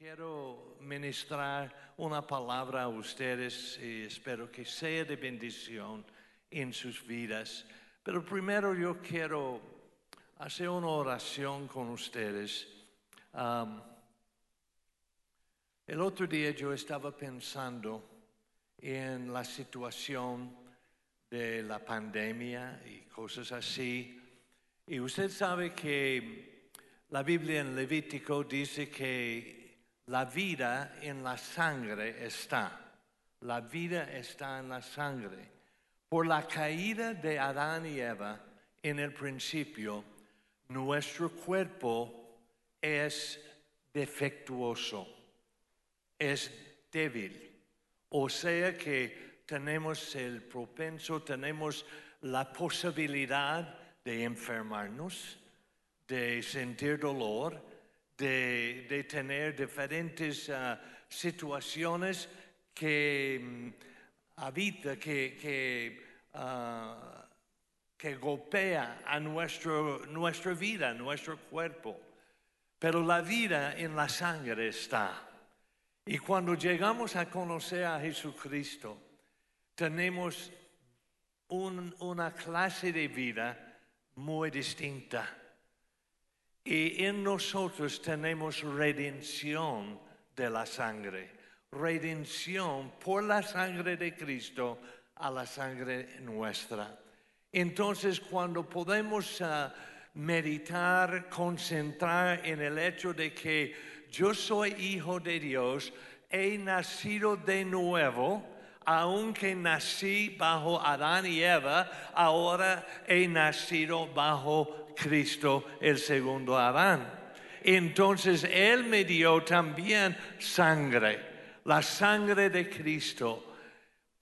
quiero ministrar una palabra a ustedes y espero que sea de bendición en sus vidas. Pero primero yo quiero hacer una oración con ustedes. Um, el otro día yo estaba pensando en la situación de la pandemia y cosas así. Y usted sabe que la Biblia en Levítico dice que la vida en la sangre está. La vida está en la sangre. Por la caída de Adán y Eva en el principio, nuestro cuerpo es defectuoso, es débil. O sea que tenemos el propenso, tenemos la posibilidad de enfermarnos, de sentir dolor, de, tener diferentes ah, situaciones que mm, habita, que, uh, que golpea a nuestro, nuestra vida, nuestro cuerpo. Pero la vida en la sangre está. Y cuando llegamos a conocer a Jesucristo, tenemos una clase de vida muy distinta. Y en nosotros tenemos redención de la sangre, redención por la sangre de Cristo a la sangre nuestra. Entonces, cuando podemos ah, meditar, concentrar en el hecho de que yo soy hijo de Dios, he nacido de nuevo, aunque nací bajo Adán y Eva, ahora he nacido bajo Cristo, el segundo Adán. Entonces Él me dio también sangre, la sangre de Cristo,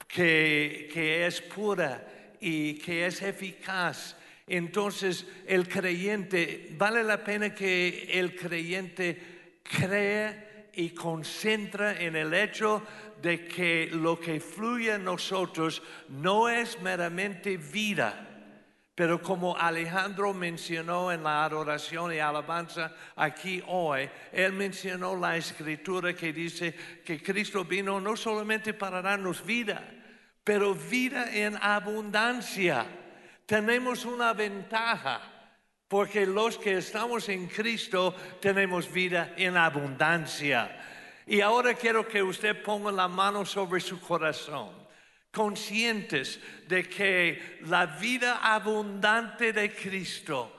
que, que es pura y que es eficaz. Entonces el creyente, vale la pena que el creyente crea y concentra en el hecho de que lo que fluye en nosotros no es meramente vida, pero como Alejandro mencionó en la adoración y alabanza aquí hoy, él mencionó la escritura que dice que Cristo vino no solamente para darnos vida, pero vida en abundancia. Tenemos una ventaja. Porque los que estamos en Cristo tenemos vida en abundancia. Y ahora quiero que usted ponga la mano sobre su corazón, conscientes de que la vida abundante de Cristo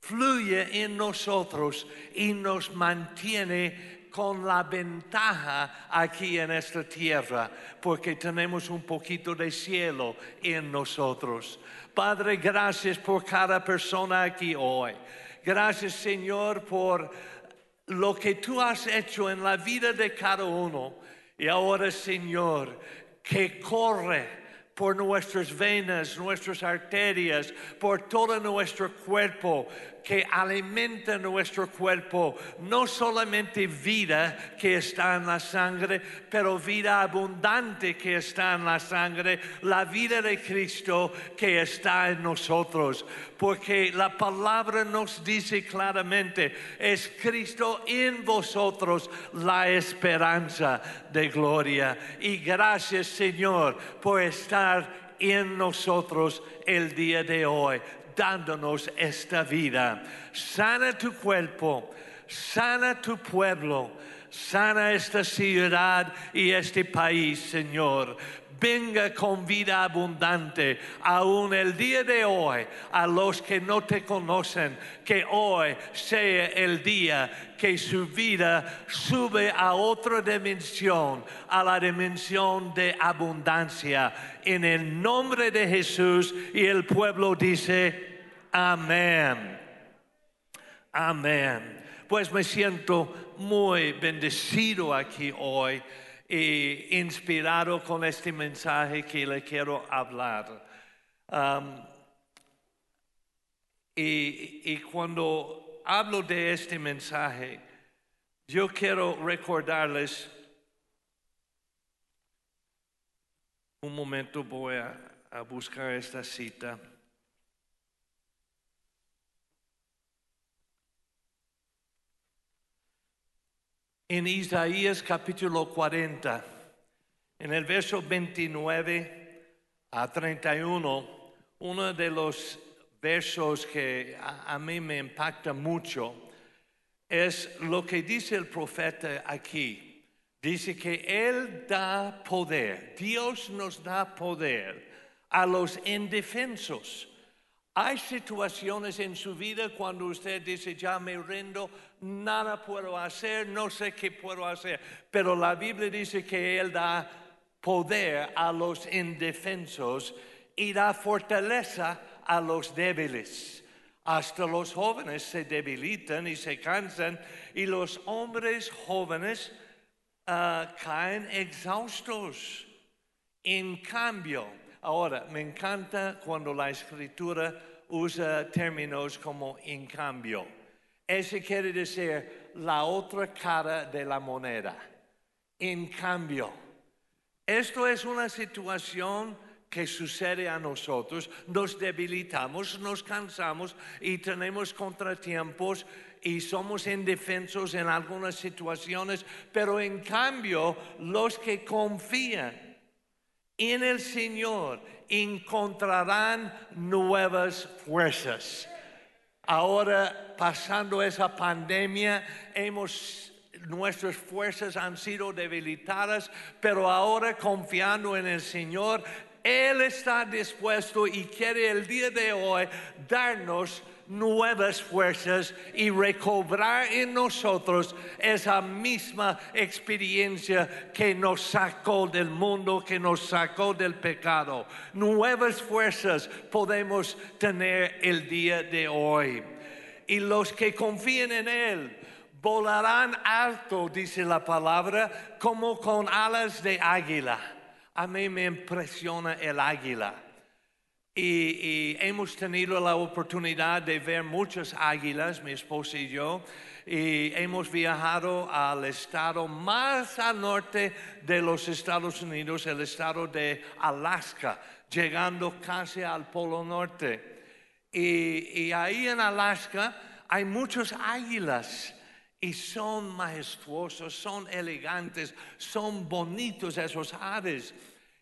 fluye en nosotros y nos mantiene con la ventaja aquí en esta tierra, porque tenemos un poquito de cielo en nosotros. Padre, gracias por cada persona aquí hoy. Gracias, Señor, por lo que tú has hecho en la vida de cada uno. Y ahora, Señor, que corre por nuestras venas, nuestras arterias, por todo nuestro cuerpo, que alimenta nuestro cuerpo, no solamente vida que está en la sangre, pero vida abundante que está en la sangre, la vida de Cristo que está en nosotros. Porque la palabra nos dice claramente, es Cristo en vosotros la esperanza de gloria. Y gracias Señor por estar en nosotros el día de hoy dándonos esta vida. Sana tu cuerpo, sana tu pueblo, sana esta ciudad y este país, Señor venga con vida abundante aún el día de hoy a los que no te conocen, que hoy sea el día que su vida sube a otra dimensión, a la dimensión de abundancia. En el nombre de Jesús y el pueblo dice, amén. Amén. Pues me siento muy bendecido aquí hoy y inspirado con este mensaje que le quiero hablar. Y, cuando hablo de este mensaje, yo quiero recordarles, un momento voy a buscar esta cita. En Isaías capítulo 40, en el verso 29 a 31, uno de los versos que a, a mí me impacta mucho es lo que dice el profeta aquí. Dice que Él da poder, Dios nos da poder a los indefensos. Hay situaciones en su vida cuando usted dice, ya me rindo, nada puedo hacer, no sé qué puedo hacer. Pero la Biblia dice que Él da poder a los indefensos y da fortaleza a los débiles. Hasta los jóvenes se debilitan y se cansan y los hombres jóvenes ah, caen exhaustos. En cambio, Ahora, me encanta cuando la escritura usa términos como en cambio. Ese quiere decir la otra cara de la moneda. En cambio, esto es una situación que sucede a nosotros, nos debilitamos, nos cansamos y tenemos contratiempos y somos indefensos en algunas situaciones, pero en cambio los que confían en el Señor encontrarán nuevas fuerzas. Ahora, pasando esa pandemia, hemos nuestras fuerzas han sido debilitadas, pero ahora confiando en el Señor, Él está dispuesto y quiere el día de hoy darnos nuevas fuerzas y recobrar en nosotros esa misma experiencia que nos sacó del mundo, que nos sacó del pecado. Nuevas fuerzas podemos tener el día de hoy. Y los que confíen en Él, volarán alto, dice la palabra, como con alas de águila. A mí me impresiona el águila. Y, hemos tenido la oportunidad de ver muchas águilas, mi esposa y yo, y hemos viajado al estado más al norte de los Estados Unidos, el estado de Alaska, llegando casi al Polo Norte. Y, ahí en Alaska hay muchas águilas y son majestuosos, son elegantes, son bonitos esos aves.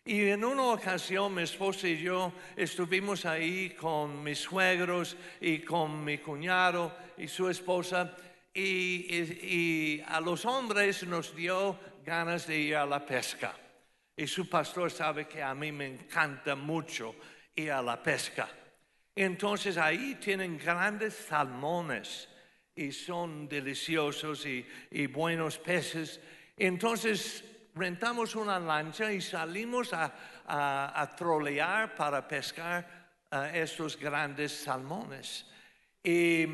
Y en una ocasión mi esposa y yo estuvimos ahí con mis suegros y con mi cuñado y su esposa y, a los hombres nos dio ganas de ir a la pesca. Y su pastor sabe que a mí me encanta mucho ir a la pesca. Entonces ahí tienen grandes salmones y son deliciosos y, buenos peces. Entonces rentamos una lancha y salimos a, a, trolear para pescar estos grandes salmones. Y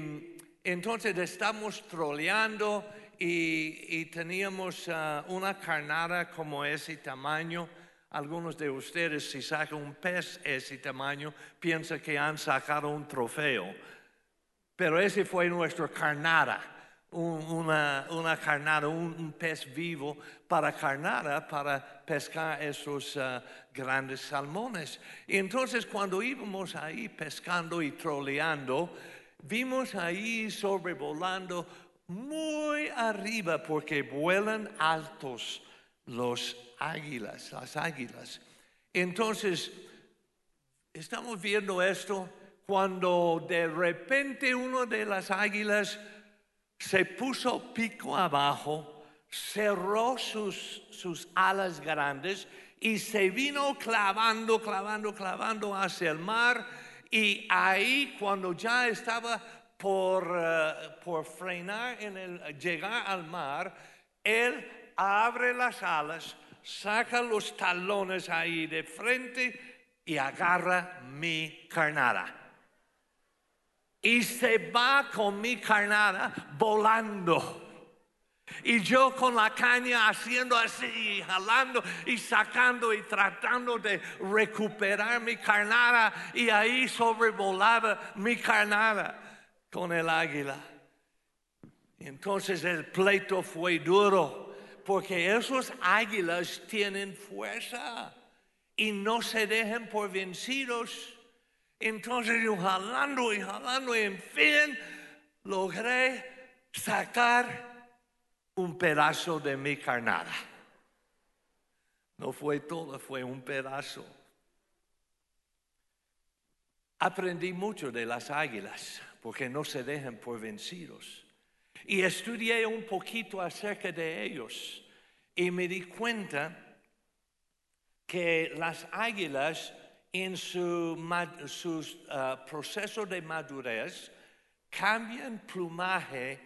entonces estamos troleando y, teníamos ah, una carnada como ese tamaño. Algunos de ustedes si sacan un pez ese tamaño piensan que han sacado un trofeo. Pero ese fue nuestro carnada una, una carnada, un, pez vivo para carnada, para pescar esos uh, grandes salmones. Y entonces cuando íbamos ahí pescando y troleando, vimos ahí sobrevolando muy arriba porque vuelan altos los águilas, las águilas. Entonces, estamos viendo esto cuando de repente uno de las águilas se puso pico abajo, cerró sus, sus alas grandes y se vino clavando, clavando, clavando hacia el mar. Y ahí cuando ya estaba por, eh, por frenar en el llegar al mar, él abre las alas, saca los talones ahí de frente y agarra mi carnada y se va con mi carnada volando. Y yo con la caña haciendo así, jalando y sacando y tratando de recuperar mi carnada. Y ahí sobrevolaba mi carnada con el águila. Entonces el pleito fue duro, porque esos águilas tienen fuerza y no se dejan por vencidos. Entonces yo jalando y jalando y en fin logré sacar un pedazo de mi carnada. No fue todo, fue un pedazo. Aprendí mucho de las águilas porque no se dejan por vencidos. Y estudié un poquito acerca de ellos y me di cuenta que las águilas en su, ah, proceso de madurez cambian plumaje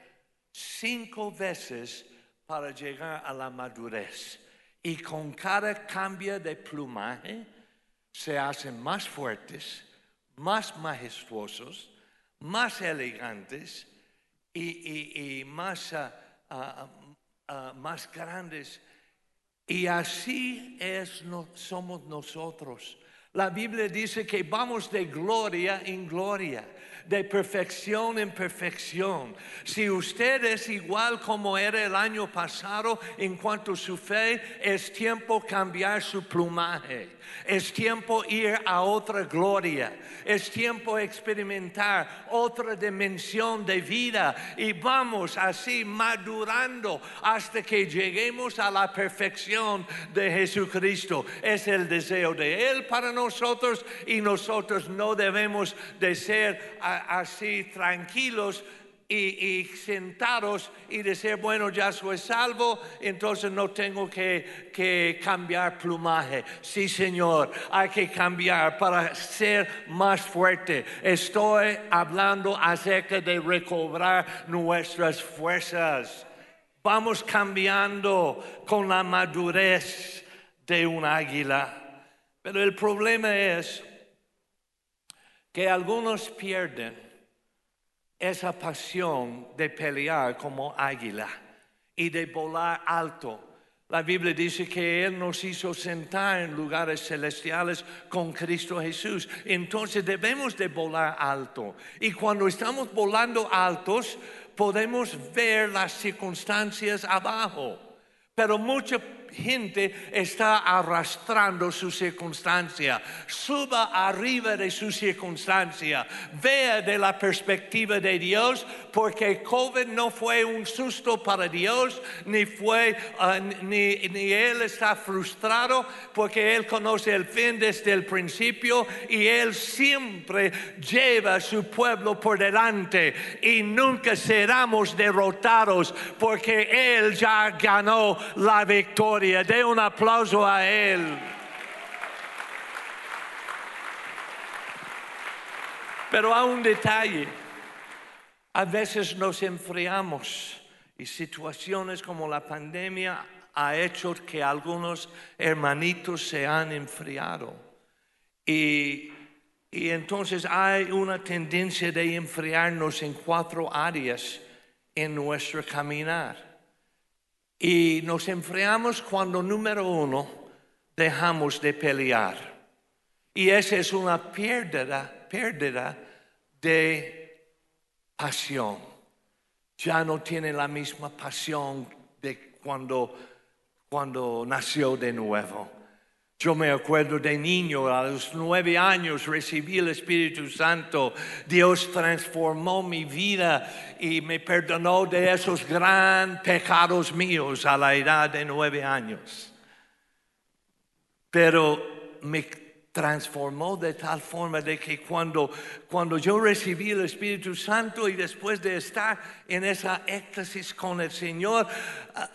cinco veces para llegar a la madurez. Y con cada cambio de plumaje se hacen más fuertes, más majestuosos, más elegantes y, más, más grandes. Y así es, somos nosotros. La Biblia dice que vamos de gloria en gloria, de perfección en perfección. Si usted es igual como era el año pasado en cuanto a su fe, es tiempo cambiar su plumaje. Es tiempo ir a otra gloria. Es tiempo experimentar otra dimensión de vida. Y vamos así madurando hasta que lleguemos a la perfección de Jesucristo. Es el deseo de Él para nosotros y nosotros no debemos de ser así tranquilos y, sentados y decir, bueno, ya soy salvo, entonces no tengo que, cambiar plumaje. Sí, Señor, hay que cambiar para ser más fuerte. Estoy hablando acerca de recobrar nuestras fuerzas. Vamos cambiando con la madurez de un águila. Pero el problema es que algunos pierden esa pasión de pelear como águila y de volar alto. La Biblia dice que Él nos hizo sentar en lugares celestiales con Cristo Jesús. Entonces debemos de volar alto. Y cuando estamos volando altos, podemos ver las circunstancias abajo. Pero mucha gente está arrastrando su circunstancia. Suba arriba de su circunstancia. Vea de la perspectiva de Dios, porque COVID no fue un susto para Dios, ni fue, ah, ni, ni Él está frustrado, porque Él conoce el fin desde el principio y Él siempre lleva a su pueblo por delante y nunca seremos derrotados, porque Él ya ganó la victoria Dé un aplauso a Él. Pero hay un detalle. A veces nos enfriamos y situaciones como la pandemia ha hecho que algunos hermanitos se han enfriado. Y entonces hay una tendencia de enfriarnos en cuatro áreas en nuestro caminar. Y nos enfriamos cuando, número uno, dejamos de pelear. Y esa es una pérdida, pérdida de pasión. Ya no tiene la misma pasión de cuando, cuando nació de nuevo. Yo me acuerdo de niño, a los nueve años recibí el Espíritu Santo. Dios transformó mi vida y me perdonó de esos gran pecados míos a la edad de nueve años. Pero me transformó de tal forma de que cuando, cuando yo recibí el Espíritu Santo y después de estar en esa éxtasis con el Señor,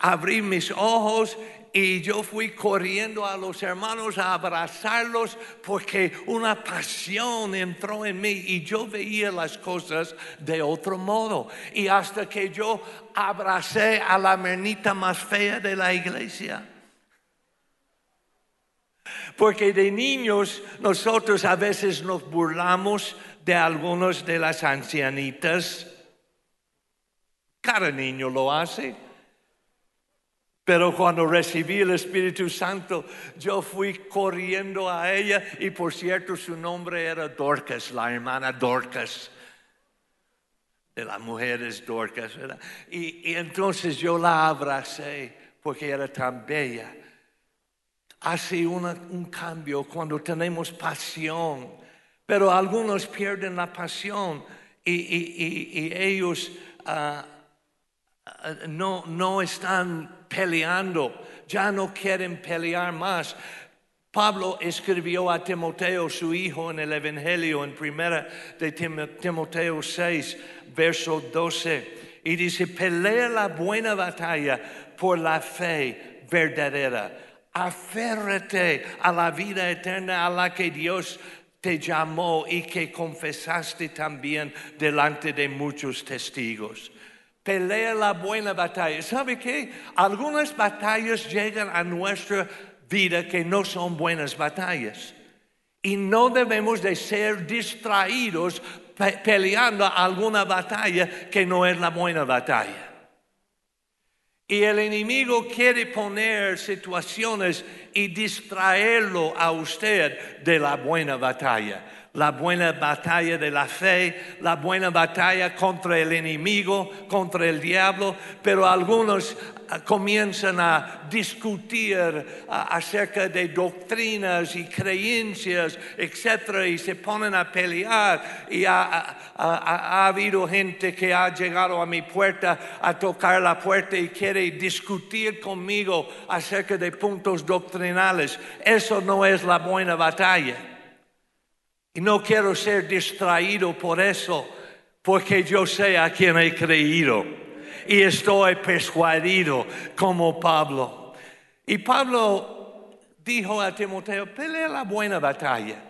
abrí mis ojos y yo fui corriendo a los hermanos a abrazarlos porque una pasión entró en mí y yo veía las cosas de otro modo. Y hasta que yo abracé a la menita más fea de la iglesia. Porque de niños nosotros a veces nos burlamos de algunos de las ancianitas. Cada niño lo hace. Pero cuando recibí el Espíritu Santo, yo fui corriendo a ella y por cierto su nombre era Dorcas, la hermana Dorcas. De las mujeres Dorcas, Y, entonces yo la abracé porque era tan bella. Hace un cambio cuando tenemos pasión, pero algunos pierden la pasión y, ellos... Ah, uh, no, no están peleando, ya no quieren pelear más. Pablo escribió a Timoteo, su hijo, en el Evangelio, en primera de Timoteo 6, verso 12, y dice, pelea la buena batalla por la fe verdadera. Aférrate a la vida eterna a la que Dios te llamó y que confesaste también delante de muchos testigos. Pelea la buena batalla. ¿Sabe qué? Algunas batallas llegan a nuestra vida que no son buenas batallas. Y no debemos de ser distraídos peleando alguna batalla que no es la buena batalla. Y el enemigo quiere poner situaciones y distraerlo a usted de la buena batalla la buena batalla de la fe, la buena batalla contra el enemigo, contra el diablo, pero algunos ah, comienzan a discutir ah, acerca de doctrinas y creencias, etc., y se ponen a pelear. Y ha, ha, habido gente que ha llegado a mi puerta a tocar la puerta y quiere discutir conmigo acerca de puntos doctrinales. Eso no es la buena batalla. Y no quiero ser distraído por eso, porque yo sé a quién he creído. Y estoy persuadido como Pablo. Y Pablo dijo a Timoteo, pelea la buena batalla.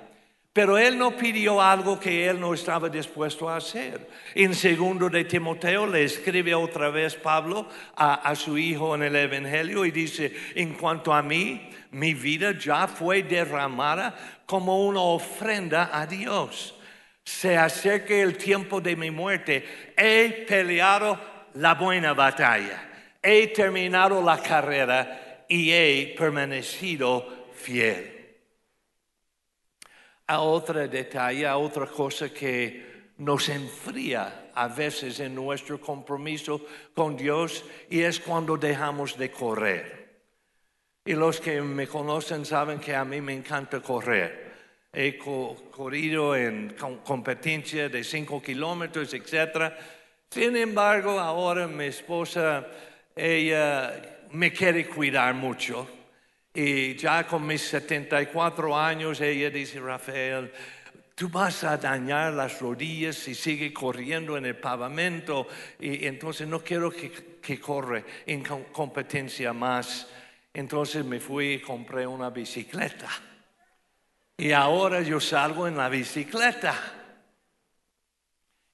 Pero él no pidió algo que él no estaba dispuesto a hacer. En segundo de Timoteo le escribe otra vez Pablo a, a, su hijo en el Evangelio y dice, en cuanto a mí, mi vida ya fue derramada como una ofrenda a Dios. Se acerca el tiempo de mi muerte. He peleado la buena batalla. He terminado la carrera y he permanecido fiel. A otro detalle, a otra cosa que nos enfría a veces en nuestro compromiso con Dios y es cuando dejamos de correr. Y los que me conocen saben que a mí me encanta correr. He corrido en competencia de 5 kilómetros, etc. Sin embargo, ahora mi esposa, ella me quiere cuidar mucho. Y ya con mis 74 años, ella dice, Rafael, tú vas a dañar las rodillas si sigue corriendo en el pavimento. Y entonces no quiero que, que corre en competencia más. Entonces me fui y compré una bicicleta. Y ahora yo salgo en la bicicleta.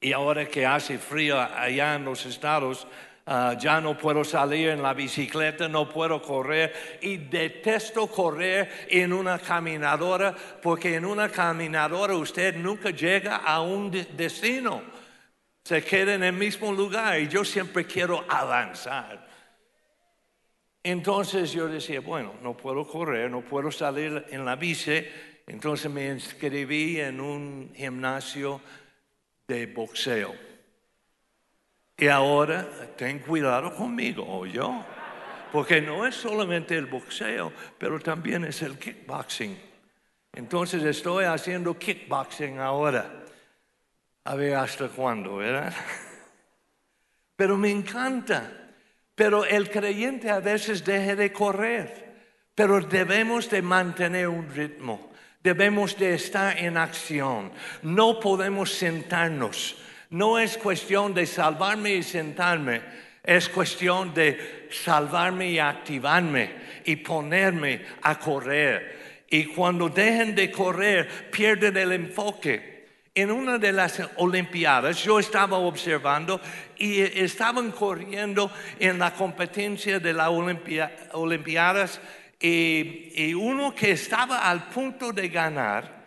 Y ahora que hace frío allá en los estados, ah, ya no puedo salir en la bicicleta, no puedo correr y detesto correr en una caminadora porque en una caminadora usted nunca llega a un destino. Se queda en el mismo lugar y yo siempre quiero avanzar. Entonces yo decía, bueno, no puedo correr, no puedo salir en la bici. Entonces me inscribí en un gimnasio de boxeo. Y ahora ten cuidado conmigo, o yo, porque no es solamente el boxeo, pero también es el kickboxing. Entonces estoy haciendo kickboxing ahora. A ver hasta cuándo, ¿verdad? Pero me encanta. Pero el creyente a veces deja de correr, pero debemos de mantener un ritmo, debemos de estar en acción, no podemos sentarnos. No es cuestión de salvarme y sentarme, es cuestión de salvarme y activarme y ponerme a correr. Y cuando dejen de correr, pierden el enfoque. En una de las Olimpiadas yo estaba observando y estaban corriendo en la competencia de las Olimpiadas y, uno que estaba al punto de ganar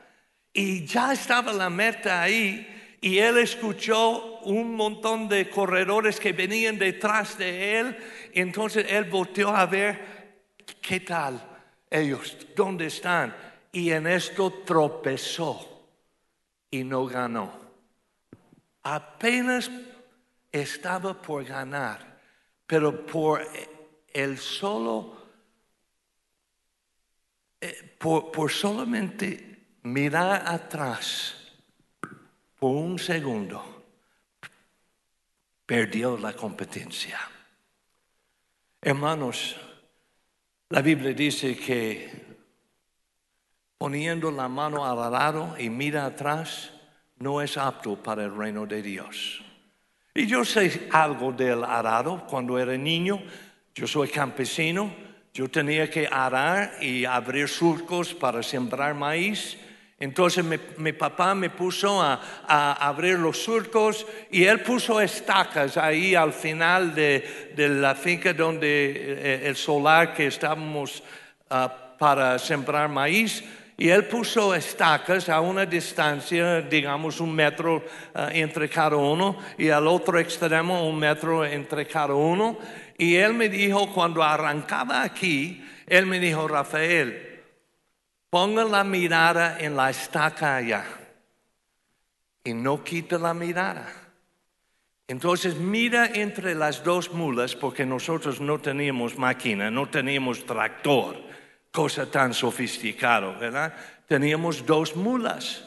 y ya estaba la meta ahí y él escuchó un montón de corredores que venían detrás de él. Entonces él volteó a ver qué tal ellos, dónde están. Y en esto tropezó y no ganó. Apenas estaba por ganar, pero por el solo, eh, por, solamente mirar atrás por un segundo, perdió la competencia. Hermanos, la Biblia dice que poniendo la mano al arado y mira atrás, no es apto para el reino de Dios. Y yo sé algo del arado cuando era niño. Yo soy campesino. Yo tenía que arar y abrir surcos para sembrar maíz. Entonces mi, papá me puso a, abrir los surcos y él puso estacas ahí al final de, la finca donde eh, el solar que estábamos ah, para sembrar maíz y él puso estacas a una distancia, digamos, un metro eh, entre cada uno y al otro extremo un metro entre cada uno. Y él me dijo, cuando arrancaba aquí, él me dijo, Rafael, ponga la mirada en la estaca allá y no quita la mirada. Entonces mira entre las dos mulas, porque nosotros no teníamos máquina, no teníamos tractor cosa tan sofisticado, ¿verdad? Teníamos dos mulas.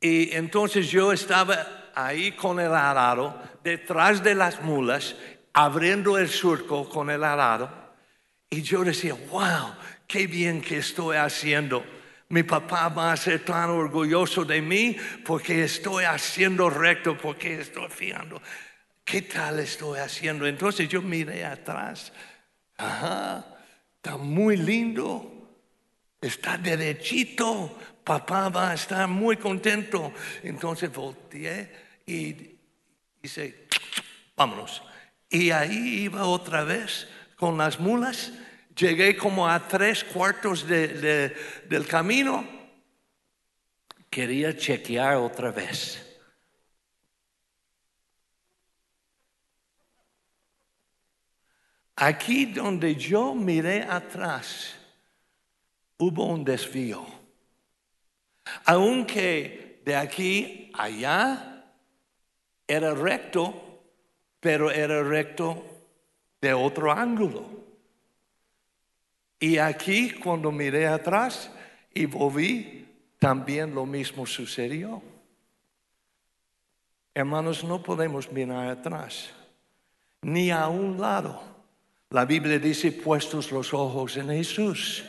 Y entonces yo estaba ahí con el arado, detrás de las mulas, abriendo el surco con el arado. Y yo decía, wow, qué bien que estoy haciendo. Mi papá va a ser tan orgulloso de mí porque estoy haciendo recto, porque estoy fiando. ¿Qué tal estoy haciendo? Entonces yo miré atrás. Ajá Está muy lindo. Está derechito. Papá va a estar muy contento. Entonces volteé y dice, vámonos. Y ahí iba otra vez con las mulas. Llegué como a tres cuartos del camino. Quería chequear otra vez. Aquí donde yo miré atrás, hubo un desvío. Aunque de aquí allá era recto, pero era recto de otro ángulo. Y aquí cuando miré atrás y volví, también lo mismo sucedió. Hermanos, no podemos mirar atrás, ni a un lado la Biblia dice, puestos los ojos en Jesús.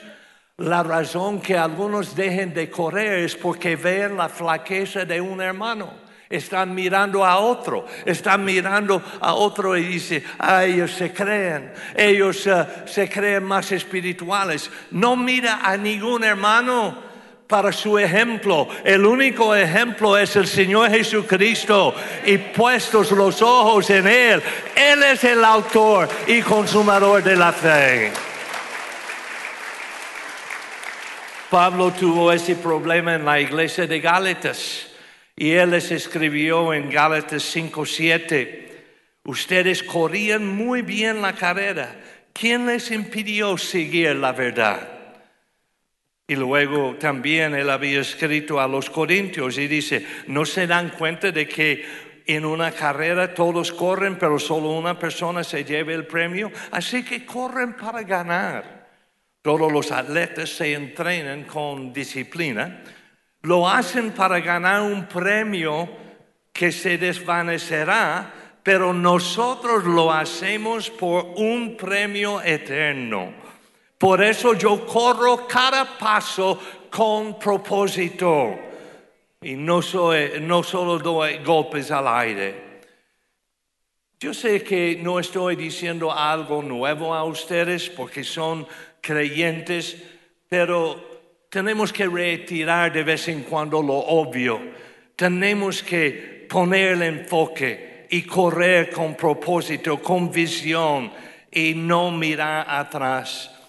La razón que algunos dejen de correr es porque ven la flaqueza de un hermano. Están mirando a otro, están mirando a otro y dicen, ah, ellos se creen, ellos eh, se creen más espirituales. No mira a ningún hermano para su ejemplo. El único ejemplo es el Señor Jesucristo y puestos los ojos en Él. Él es el autor y consumador de la fe. Pablo tuvo ese problema en la iglesia de Gálatas y él les escribió en Gálatas 5:7, ustedes corrían muy bien la carrera. ¿Quién les impidió seguir la verdad? Y luego también él había escrito a los corintios y dice, ¿no se dan cuenta de que en una carrera todos corren, pero solo una persona se lleva el premio? Así que corren para ganar. Todos los atletas se entrenan con disciplina. Lo hacen para ganar un premio que se desvanecerá, pero nosotros lo hacemos por un premio eterno. Por eso yo corro cada paso con propósito y no, soy, no solo doy golpes al aire. Yo sé que no estoy diciendo algo nuevo a ustedes porque son creyentes, pero tenemos que retirar de vez en cuando lo obvio. Tenemos que poner el enfoque y correr con propósito, con visión y no mirar atrás.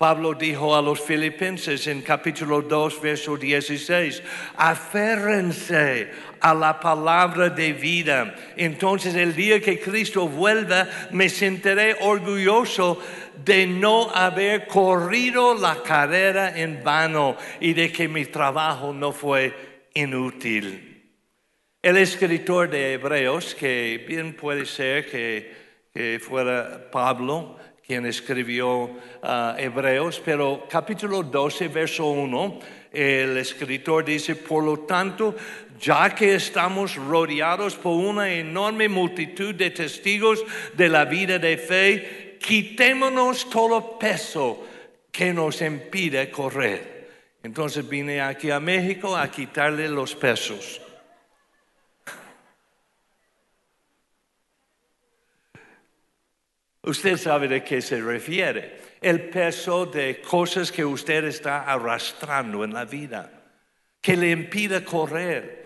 Pablo dijo a los filipenses en capítulo 2, verso 16, aférrense a la palabra de vida. Entonces el día que Cristo vuelva, me sentiré orgulloso de no haber corrido la carrera en vano y de que mi trabajo no fue inútil. El escritor de Hebreos, que bien puede ser que, que fuera Pablo, quien escribió ah, Hebreos, pero capítulo 12, verso 1, el escritor dice, por lo tanto, ya que estamos rodeados por una enorme multitud de testigos de la vida de fe, quitémonos todo peso que nos impide correr. Entonces vine aquí a México a quitarle los pesos. Usted sabe de qué se refiere. El peso de cosas que usted está arrastrando en la vida, que le impide correr.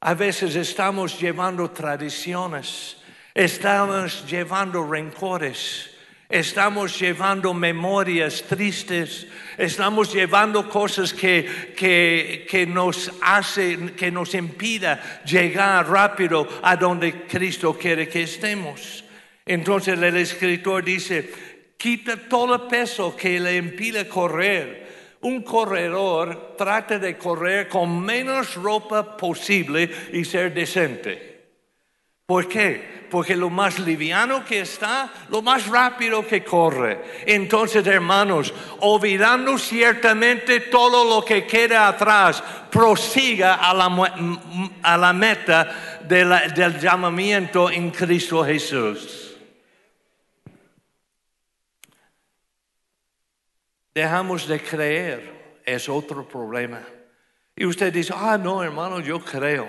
A veces estamos llevando tradiciones, estamos llevando rencores, estamos llevando memorias tristes, estamos llevando cosas que, que, que, nos hacen, que nos impida llegar rápido a donde Cristo quiere que estemos. Entonces el escritor dice, quita todo el peso que le impide correr. Un corredor trata de correr con menos ropa posible y ser decente. ¿Por qué? Porque lo más liviano que está, lo más rápido que corre. Entonces, hermanos, olvidando ciertamente todo lo que queda atrás, prosiga a la, meta del llamamiento en Cristo Jesús. Dejamos de creer, es otro problema. Y usted dice, ah, no, hermano, yo creo.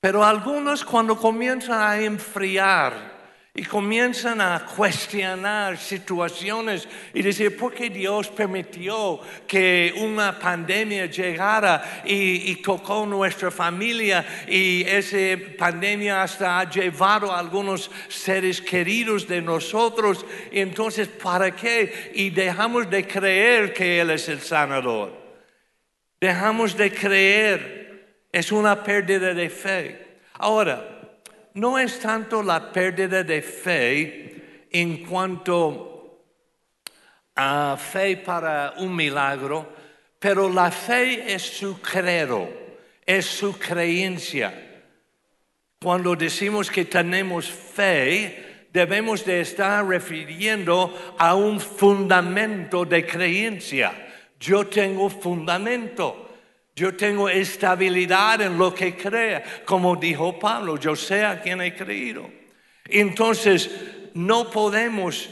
Pero algunos cuando comienzan a enfriar y comienzan a cuestionar situaciones y decir, ¿por qué Dios permitió que una pandemia llegara y, tocó nuestra familia y esa pandemia hasta ha llevado a algunos seres queridos de nosotros? entonces, ¿para qué? Y dejamos de creer que Él es el sanador. Dejamos de creer. Es una pérdida de fe. Ahora, no es tanto la pérdida de fe en cuanto a fe para un milagro, pero la fe es su credo, es su creencia. Cuando decimos que tenemos fe, debemos de estar refiriendo a un fundamento de creencia. Yo tengo fundamento. Yo tengo estabilidad en lo que crea, como dijo Pablo, yo sé a quien he creído. Entonces, no podemos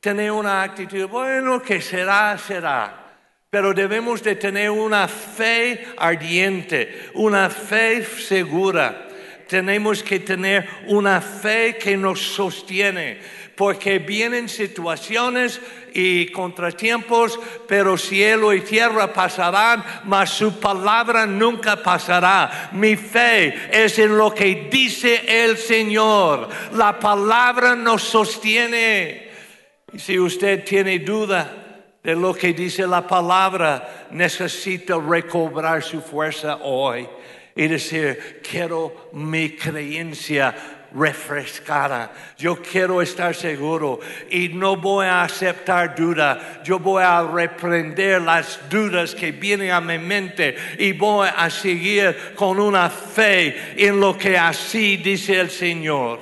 tener una actitud, bueno, que será, será. Pero debemos de tener una fe ardiente, una fe segura. Tenemos que tener una fe que nos sostiene, porque vienen situaciones y contratiempos, pero cielo y tierra pasarán, mas su palabra nunca pasará. Mi fe es en lo que dice el Señor. La palabra nos sostiene. Y si usted tiene duda, de lo que dice la palabra, necesita recobrar su fuerza hoy y decir, quiero mi creencia refrescada. Yo quiero estar seguro y no voy a aceptar duda. Yo voy a reprender las dudas que vienen a mi mente y voy a seguir con una fe en lo que así dice el Señor.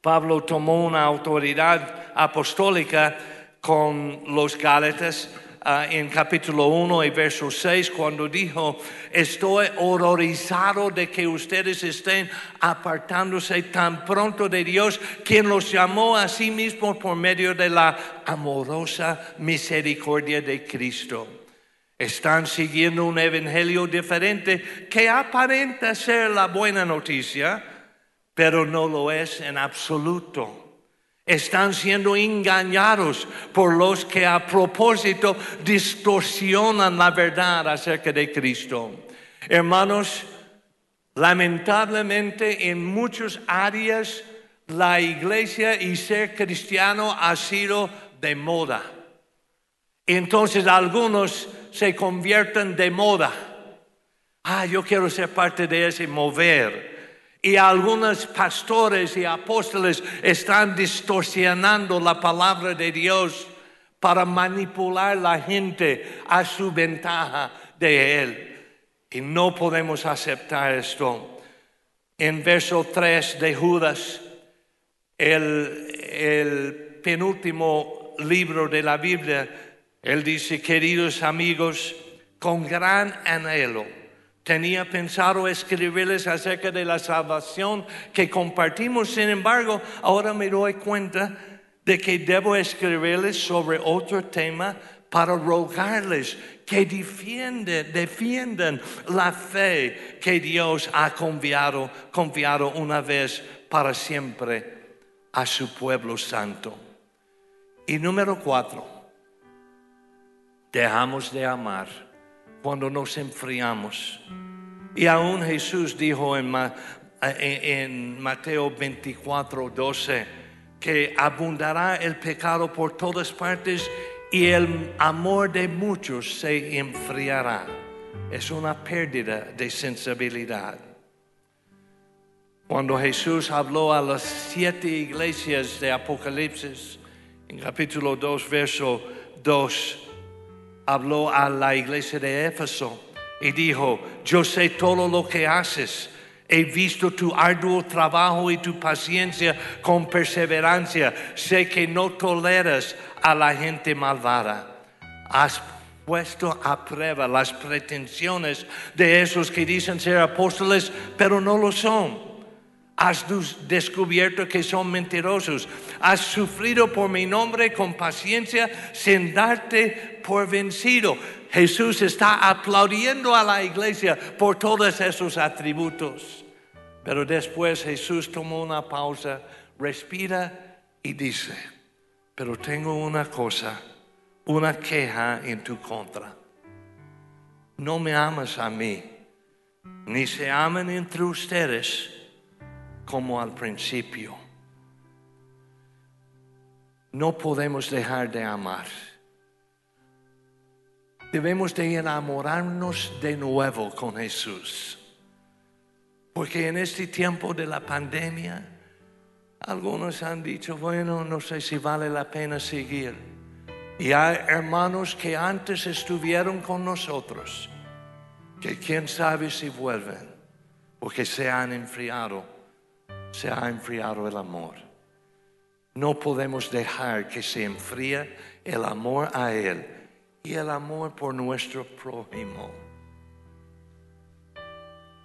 Pablo tomó una autoridad apostólica con los Gálatas Ah, en capítulo 1 y verso 6 cuando dijo, estoy horrorizado de que ustedes estén apartándose tan pronto de Dios, quien los llamó a sí mismo por medio de la amorosa misericordia de Cristo. Están siguiendo un evangelio diferente que aparenta ser la buena noticia, pero no lo es en absoluto están siendo engañados por los que a propósito distorsionan la verdad acerca de Cristo. Hermanos, lamentablemente en muchas áreas la iglesia y ser cristiano ha sido de moda. Entonces algunos se convierten de moda. Ah, yo quiero ser parte de ese mover y algunos pastores y apóstoles están distorsionando la palabra de Dios para manipular la gente a su ventaja de Él. Y no podemos aceptar esto. En verso 3 de Judas, el, el penúltimo libro de la Biblia, Él dice, queridos amigos, con gran anhelo Tenía pensado escribirles acerca de la salvación que compartimos, sin embargo, ahora me doy cuenta de que debo escribirles sobre otro tema para rogarles que defienden, defiendan la fe que Dios ha confiado, confiado una vez para siempre a su pueblo santo. Y número cuatro, dejamos de amar cuando nos enfriamos. Y aún Jesús dijo en, Mateo 24, 12, que abundará el pecado por todas partes y el amor de muchos se enfriará. Es una pérdida de sensibilidad. Cuando Jesús habló a las siete iglesias de Apocalipsis, en capítulo 2, verso 2, habló a la iglesia de Éfeso y dijo, yo sé todo lo que haces. He visto tu arduo trabajo y tu paciencia con perseverancia. Sé que no toleras a la gente malvada. Has puesto a prueba las pretensiones de esos que dicen ser apóstoles, pero no lo son. Has descubierto que son mentirosos. Has sufrido por mi nombre con paciencia sin darte por vencido. Jesús está aplaudiendo a la iglesia por todos esos atributos. Pero después Jesús tomó una pausa, respira y dice, pero tengo una cosa, una queja en tu contra. No me amas a mí, ni se aman entre ustedes como al principio. No podemos dejar de amar. Debemos de enamorarnos de nuevo con Jesús. Porque en este tiempo de la pandemia, algunos han dicho, bueno, no sé si vale la pena seguir. Y hay hermanos que antes estuvieron con nosotros, que quién sabe si vuelven, porque se han enfriado se ha enfriado el amor. No podemos dejar que se enfríe el amor a Él y el amor por nuestro prójimo.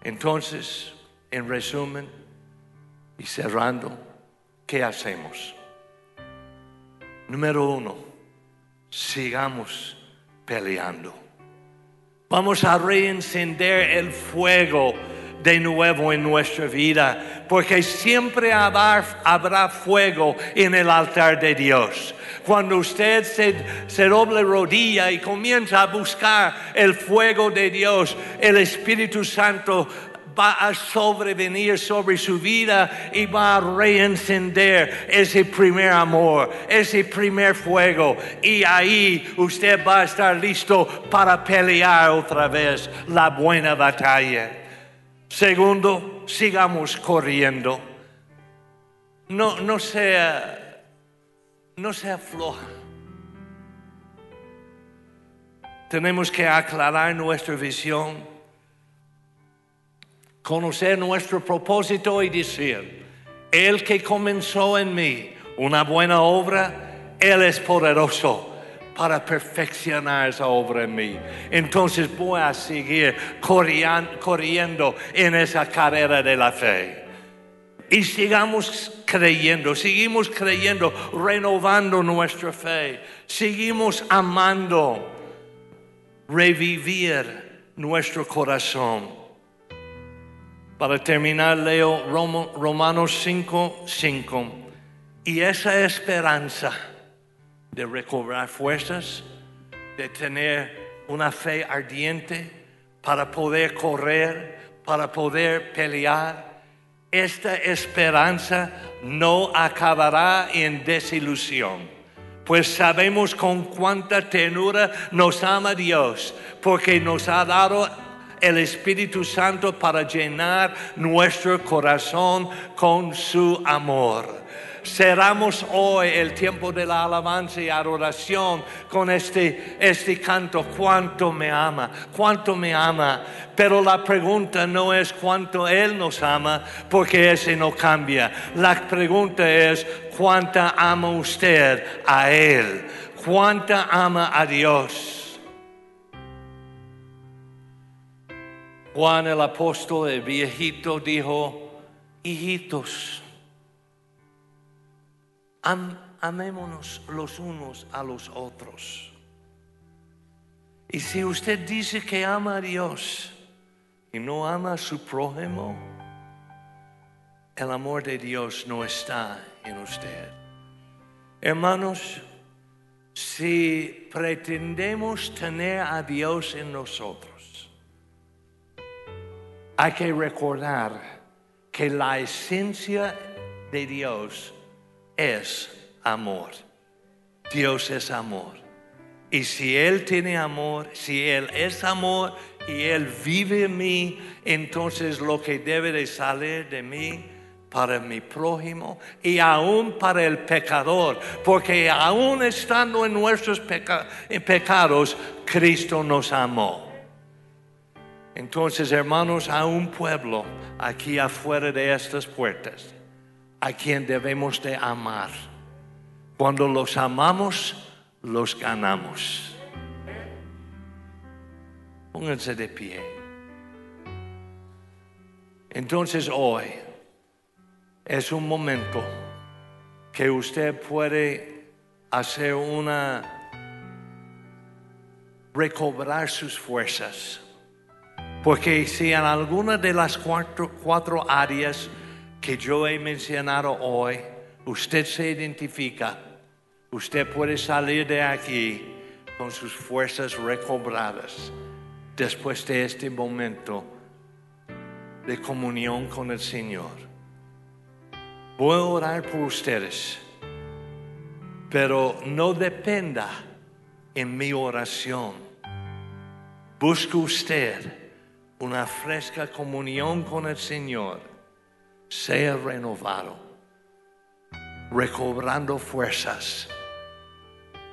Entonces, en resumen y cerrando, ¿qué hacemos? Número uno, sigamos peleando. Vamos a reencender el fuego de nuevo en nuestra vida, porque siempre habrá, fuego en el altar de Dios. Cuando usted se, se doble rodilla y comienza a buscar el fuego de Dios, el Espíritu Santo va a sobrevenir sobre su vida y va a reencender ese primer amor, ese primer fuego. Y ahí usted va a estar listo para pelear otra vez la buena batalla. Segundo, sigamos corriendo. No, no sea, no sea floja. Tenemos que aclarar nuestra visión, conocer nuestro propósito y decir, el que comenzó en mí una buena obra, Él es poderoso para perfeccionar esa obra en mí. Entonces voy a seguir corriendo en esa carrera de la fe. Y sigamos creyendo, seguimos creyendo, renovando nuestra fe, seguimos amando, revivir nuestro corazón. Para terminar, leo Romanos 5, 5. Y esa esperanza de recobrar fuerzas, de tener una fe ardiente para poder correr, para poder pelear. Esta esperanza no acabará en desilusión, pues sabemos con cuánta ternura nos ama Dios, porque nos ha dado el Espíritu Santo para llenar nuestro corazón con su amor cerramos hoy el tiempo de la alabanza y adoración con este, este canto, cuánto me ama, cuánto me ama. Pero la pregunta no es cuánto Él nos ama, porque ese no cambia. La pregunta es cuánta ama usted a Él, cuánta ama a Dios. Juan el apóstol, el viejito, dijo, hijitos, amémonos los unos a los otros. Y si usted dice que ama a Dios y no ama a su prójimo, el amor de Dios no está en usted. Hermanos, si pretendemos tener a Dios en nosotros, hay que recordar que la esencia de Dios es amor. Dios es amor. Y si Él tiene amor, si Él es amor y Él vive en mí, entonces lo que debe de salir de mí para mi prójimo y aún para el pecador, porque aún estando en nuestros pecados, Cristo nos amó. Entonces, hermanos, a un pueblo aquí afuera de estas puertas, a quien debemos de amar. Cuando los amamos, los ganamos. Pónganse de pie. Entonces hoy es un momento que usted puede hacer una recobrar sus fuerzas. Porque si en alguna de las cuatro, cuatro áreas que yo he mencionado hoy, usted se identifica, usted puede salir de aquí con sus fuerzas recobradas después de este momento de comunión con el Señor. Voy a orar por ustedes, pero no dependa en mi oración. Busque usted una fresca comunión con el Señor. Sea renovado, recobrando fuerzas,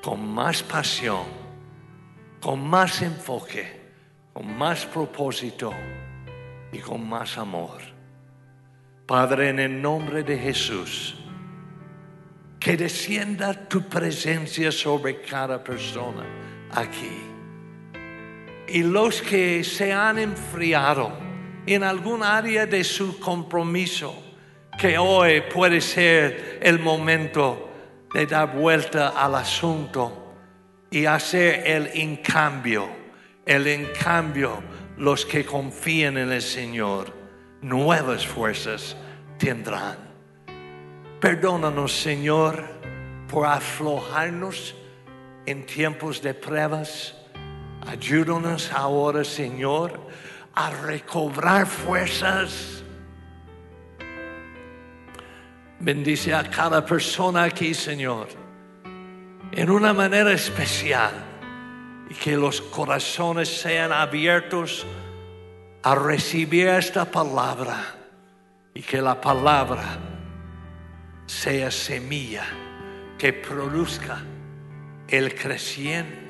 con más pasión, con más enfoque, con más propósito y con más amor. Padre, en el nombre de Jesús, que descienda tu presencia sobre cada persona aquí. Y los que se han enfriado en algún área de su compromiso, que hoy puede ser el momento de dar vuelta al asunto y hacer el encambio, el encambio los que confían en el Señor nuevas fuerzas tendrán. Perdónanos, Señor, por aflojarnos en tiempos de pruebas. Ayúdanos ahora, Señor, a recobrar fuerzas. Bendice a cada persona aquí, Señor, en una manera especial y que los corazones sean abiertos a recibir esta palabra y que la palabra sea semilla que produzca el,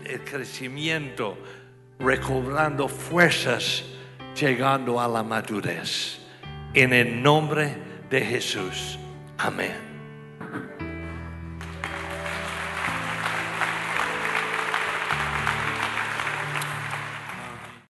el crecimiento, recobrando fuerzas, llegando a la madurez. En el nombre de Jesús. Amén.